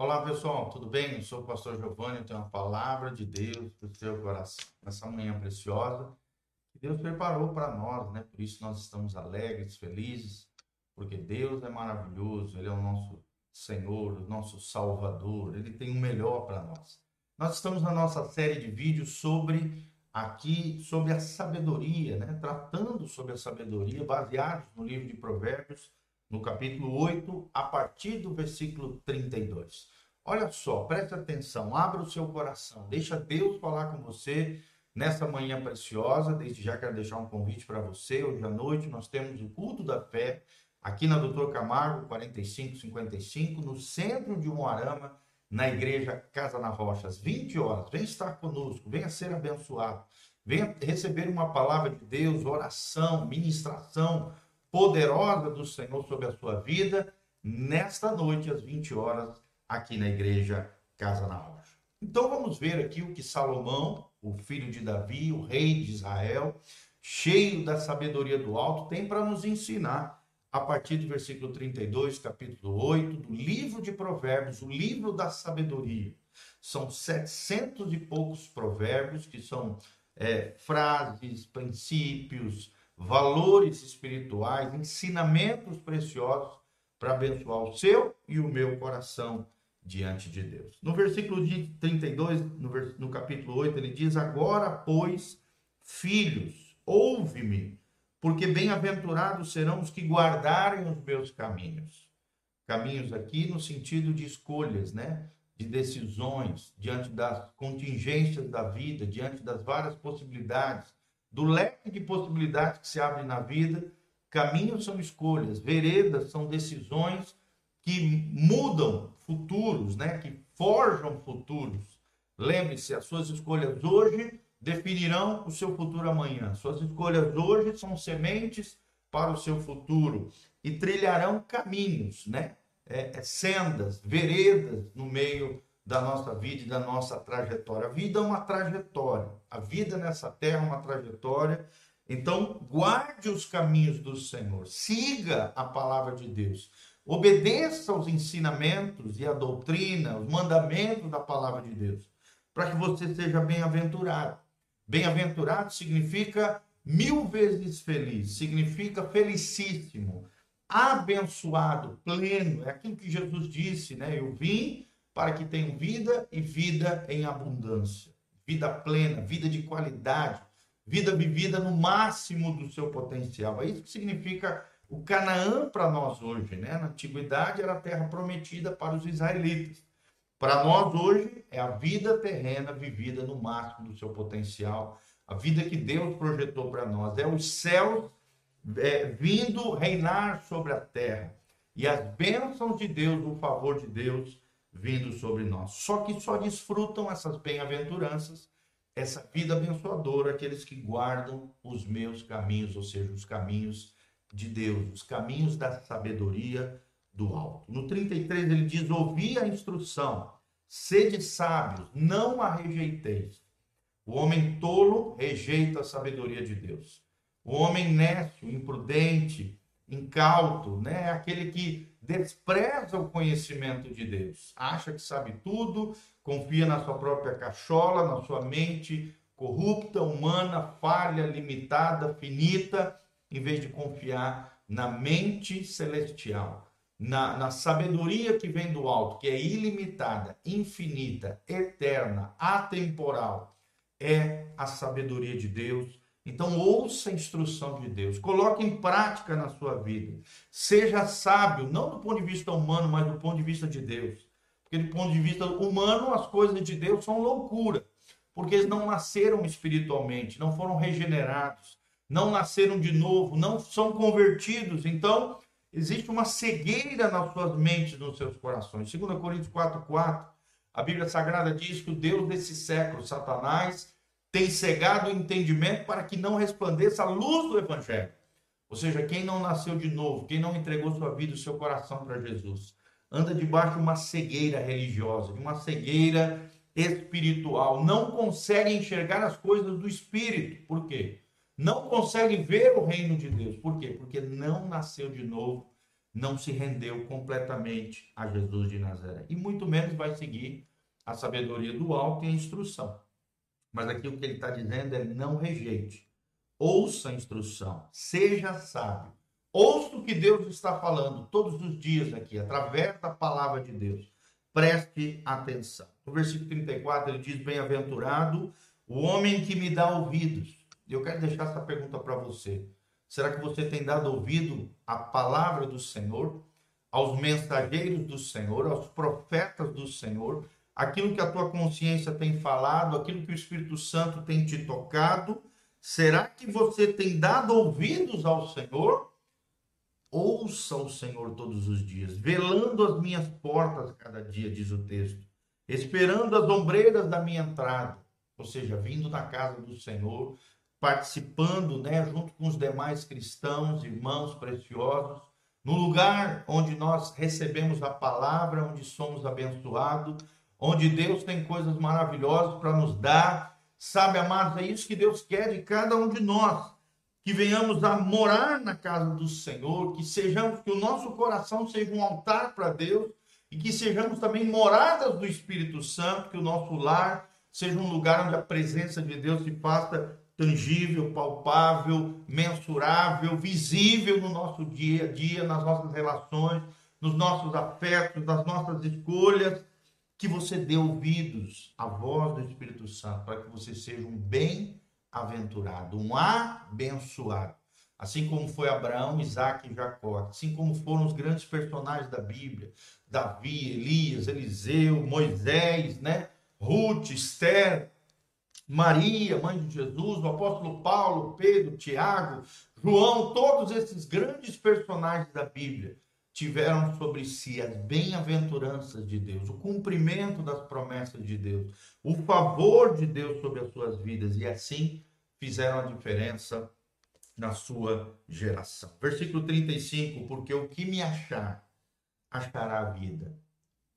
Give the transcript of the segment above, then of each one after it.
Olá pessoal, tudo bem? Eu sou o pastor Giovanni, eu tenho uma palavra de Deus para o seu coração. Nessa manhã preciosa que Deus preparou para nós, né? Por isso nós estamos alegres, felizes, porque Deus é maravilhoso, Ele é o nosso Senhor, o nosso Salvador, Ele tem o melhor para nós. Nós estamos na nossa série de vídeos sobre aqui, sobre a sabedoria, né? Tratando sobre a sabedoria, baseados no livro de Provérbios no capítulo 8, a partir do versículo 32. Olha só, preste atenção, abra o seu coração, deixa Deus falar com você nessa manhã preciosa. Desde já quero deixar um convite para você. Hoje à noite nós temos o culto da fé aqui na Doutor Camargo, 4555, no centro de Moarama, na igreja Casa na Rocha, às 20 horas. Venha estar conosco, venha ser abençoado, venha receber uma palavra de Deus, oração, ministração poderosa do Senhor sobre a sua vida nesta noite às 20 horas aqui na igreja Casa na Rocha. Então vamos ver aqui o que Salomão, o filho de Davi, o rei de Israel, cheio da sabedoria do alto, tem para nos ensinar a partir do versículo 32, capítulo 8, do livro de Provérbios, o livro da sabedoria. São setecentos e poucos provérbios que são é, frases, princípios, valores espirituais, ensinamentos preciosos para abençoar o seu e o meu coração diante de Deus. No versículo 32, no, no capítulo 8, ele diz: Agora, pois, filhos, ouve-me, porque bem-aventurados serão os que guardarem os meus caminhos. Caminhos aqui no sentido de escolhas, né? De decisões, diante das contingências da vida, diante das várias possibilidades do leque de possibilidades que se abre na vida, caminhos são escolhas, veredas são decisões que mudam futuros, né? que forjam futuros. Lembre-se, as suas escolhas hoje definirão o seu futuro amanhã. Suas escolhas hoje são sementes para o seu futuro e trilharão caminhos, né? É, é, sendas, veredas no meio da nossa vida e da nossa trajetória. A vida é uma trajetória. A vida nessa terra é uma trajetória. Então, guarde os caminhos do Senhor. Siga a palavra de Deus. Obedeça aos ensinamentos e a doutrina, os mandamentos da palavra de Deus, para que você seja bem-aventurado. Bem-aventurado significa mil vezes feliz, significa felicíssimo, abençoado, pleno. É aquilo que Jesus disse, né? Eu vim para que tenham vida e vida em abundância, vida plena, vida de qualidade, vida vivida no máximo do seu potencial. É isso que significa o Canaã para nós hoje, né? Na antiguidade era a terra prometida para os israelitas. Para nós hoje é a vida terrena vivida no máximo do seu potencial, a vida que Deus projetou para nós. É os céus é, vindo reinar sobre a terra. E as bênçãos de Deus, o favor de Deus, vindo sobre nós. Só que só desfrutam essas bem-aventuranças, essa vida abençoadora, aqueles que guardam os meus caminhos, ou seja, os caminhos de Deus, os caminhos da sabedoria do alto. No 33 ele diz: Ouvi a instrução, sede sábios, não a rejeiteis. O homem tolo rejeita a sabedoria de Deus. O homem nécio, imprudente, incauto, né, aquele que despreza o conhecimento de Deus, acha que sabe tudo, confia na sua própria cachola, na sua mente corrupta, humana, falha, limitada, finita, em vez de confiar na mente celestial, na, na sabedoria que vem do alto, que é ilimitada, infinita, eterna, atemporal. É a sabedoria de Deus então, ouça a instrução de Deus, coloque em prática na sua vida. Seja sábio, não do ponto de vista humano, mas do ponto de vista de Deus. Porque, do ponto de vista humano, as coisas de Deus são loucura, porque eles não nasceram espiritualmente, não foram regenerados, não nasceram de novo, não são convertidos. Então, existe uma cegueira nas suas mentes, nos seus corações. 2 Coríntios 4,4, a Bíblia Sagrada diz que o Deus desse século, Satanás, tem cegado o entendimento para que não resplandeça a luz do Evangelho. Ou seja, quem não nasceu de novo, quem não entregou sua vida seu coração para Jesus, anda debaixo de uma cegueira religiosa, de uma cegueira espiritual, não consegue enxergar as coisas do Espírito. Por quê? Não consegue ver o reino de Deus. Por quê? Porque não nasceu de novo, não se rendeu completamente a Jesus de Nazaré. E muito menos vai seguir a sabedoria do alto e a instrução. Mas aqui o que ele está dizendo é não rejeite. Ouça a instrução, seja sábio. Ouça o que Deus está falando todos os dias aqui, através da palavra de Deus. Preste atenção. No versículo 34 ele diz: Bem-aventurado o homem que me dá ouvidos. Eu quero deixar essa pergunta para você. Será que você tem dado ouvido à palavra do Senhor, aos mensageiros do Senhor, aos profetas do Senhor, aquilo que a tua consciência tem falado, aquilo que o Espírito Santo tem te tocado? Será que você tem dado ouvidos ao Senhor? Ouça o Senhor todos os dias, velando as minhas portas cada dia, diz o texto, esperando as ombreiras da minha entrada, ou seja, vindo na casa do Senhor, participando, né, junto com os demais cristãos, irmãos preciosos, no lugar onde nós recebemos a palavra, onde somos abençoados, onde Deus tem coisas maravilhosas para nos dar. Sabe, amados, é isso que Deus quer de cada um de nós. Que venhamos a morar na casa do Senhor, que sejamos, que o nosso coração seja um altar para Deus e que sejamos também moradas do Espírito Santo, que o nosso lar seja um lugar onde a presença de Deus se faça tangível, palpável, mensurável, visível no nosso dia a dia, nas nossas relações, nos nossos afetos, nas nossas escolhas, que você dê ouvidos à voz do Espírito Santo, para que você seja um bem-aventurado, um abençoado. Assim como foi Abraão, Isaac e Jacó, assim como foram os grandes personagens da Bíblia, Davi, Elias, Eliseu, Moisés, né? Ruth, Esther, Maria, mãe de Jesus, o apóstolo Paulo, Pedro, Tiago, João, todos esses grandes personagens da Bíblia tiveram sobre si as bem-aventuranças de Deus, o cumprimento das promessas de Deus, o favor de Deus sobre as suas vidas e assim fizeram a diferença na sua geração. Versículo 35, porque o que me achar, achará a vida.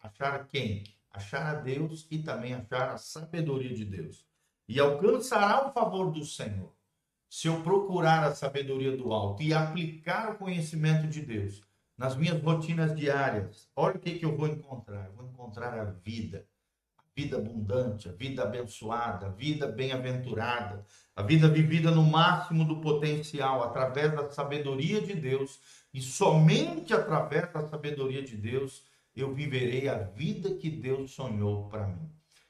Achar quem? Achar a Deus e também achar a sabedoria de Deus e alcançará o favor do Senhor. Se eu procurar a sabedoria do alto e aplicar o conhecimento de Deus nas minhas rotinas diárias, olha o que, que eu vou encontrar. Eu vou encontrar a vida, a vida abundante, a vida abençoada, a vida bem-aventurada, a vida vivida no máximo do potencial, através da sabedoria de Deus, e somente através da sabedoria de Deus eu viverei a vida que Deus sonhou para mim.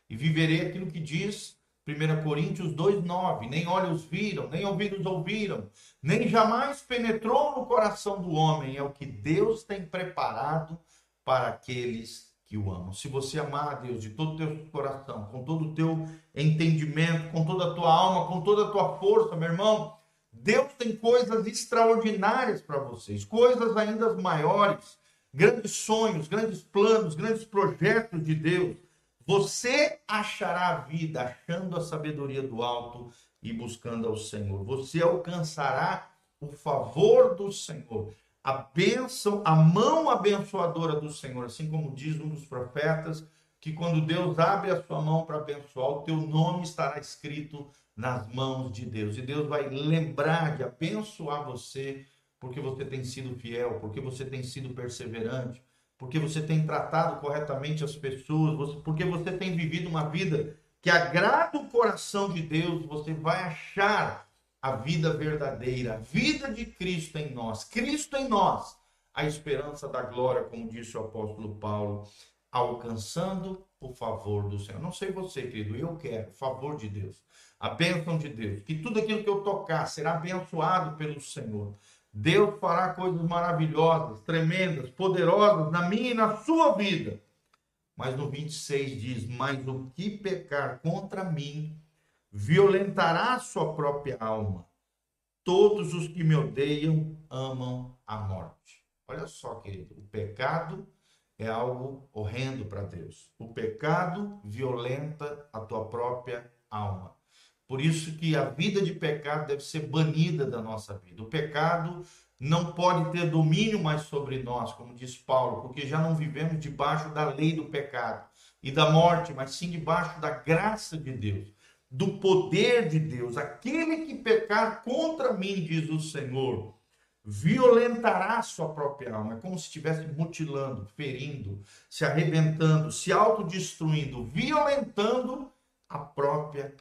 E viverei aquilo que diz 1 Coríntios 2,9: Nem olhos viram, nem ouvidos ouviram, nem jamais penetrou no coração do homem. É o que Deus tem preparado para aqueles que o amam. Se você amar a Deus de todo o teu coração, com todo o teu entendimento, com toda a tua alma, com toda a tua força, meu irmão, Deus tem coisas extraordinárias para vocês, coisas ainda maiores, grandes sonhos, grandes planos, grandes projetos de Deus. Você achará a vida achando a sabedoria do alto e buscando ao Senhor. Você alcançará o favor do Senhor, a bênção, a mão abençoadora do Senhor, assim como diz um dos profetas, que quando Deus abre a sua mão para abençoar, o teu nome estará escrito nas mãos de Deus. E Deus vai lembrar de abençoar você, porque você tem sido fiel, porque você tem sido perseverante, porque você tem tratado corretamente as pessoas, porque você tem vivido uma vida que agrada o coração de Deus, você vai achar a vida verdadeira, a vida de Cristo em nós, Cristo em nós, a esperança da glória, como disse o apóstolo Paulo, alcançando o favor do Senhor. Não sei você, querido, eu quero o favor de Deus, a bênção de Deus, que tudo aquilo que eu tocar será abençoado pelo Senhor. Deus fará coisas maravilhosas, tremendas, poderosas na minha e na sua vida. Mas no 26 diz: Mas o que pecar contra mim violentará a sua própria alma. Todos os que me odeiam amam a morte. Olha só, querido, o pecado é algo horrendo para Deus. O pecado violenta a tua própria alma. Por isso que a vida de pecado deve ser banida da nossa vida. O pecado não pode ter domínio mais sobre nós, como diz Paulo, porque já não vivemos debaixo da lei do pecado e da morte, mas sim debaixo da graça de Deus, do poder de Deus. Aquele que pecar contra mim, diz o Senhor, violentará sua própria alma. É como se estivesse mutilando, ferindo, se arrebentando, se autodestruindo, violentando a própria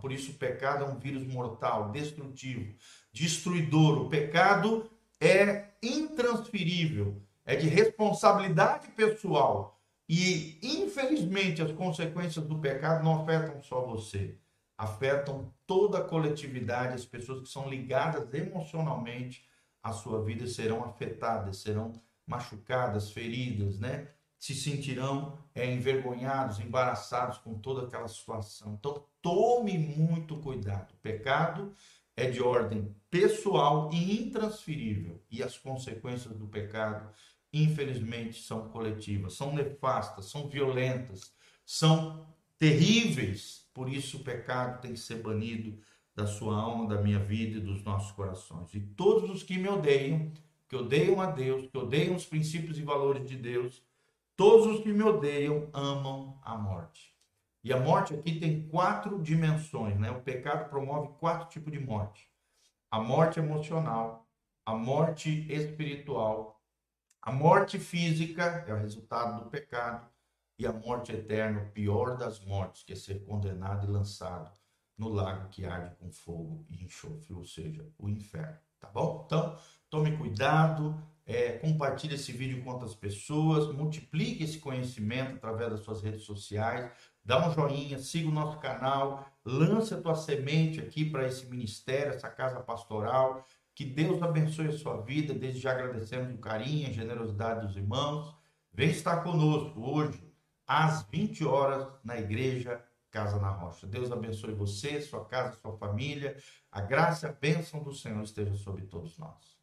Por isso, o pecado é um vírus mortal, destrutivo, destruidor. O pecado é intransferível, é de responsabilidade pessoal. E, infelizmente, as consequências do pecado não afetam só você, afetam toda a coletividade, as pessoas que são ligadas emocionalmente à sua vida serão afetadas, serão machucadas, feridas, né? Se sentirão é, envergonhados, embaraçados com toda aquela situação. Então, tome muito cuidado. O pecado é de ordem pessoal e intransferível, e as consequências do pecado, infelizmente, são coletivas, são nefastas, são violentas, são terríveis. Por isso, o pecado tem que ser banido da sua alma, da minha vida e dos nossos corações. E todos os que me odeiam, que odeiam a Deus, que odeiam os princípios e valores de Deus, todos os que me odeiam amam a morte. E a morte aqui tem quatro dimensões, né? O pecado promove quatro tipos de morte: a morte emocional, a morte espiritual, a morte física é o resultado do pecado e a morte eterna, o pior das mortes, que é ser condenado e lançado no lago que arde com fogo e enxofre, ou seja, o inferno. Tá bom? Então, tome cuidado, é, compartilhe esse vídeo com outras pessoas, multiplique esse conhecimento através das suas redes sociais, dá um joinha, siga o nosso canal, lance a tua semente aqui para esse ministério, essa casa pastoral. Que Deus abençoe a sua vida. Desde já agradecemos o carinho, a generosidade dos irmãos. Vem estar conosco hoje, às 20 horas, na igreja Casa na Rocha. Deus abençoe você, sua casa, sua família. A graça e a bênção do Senhor esteja sobre todos nós.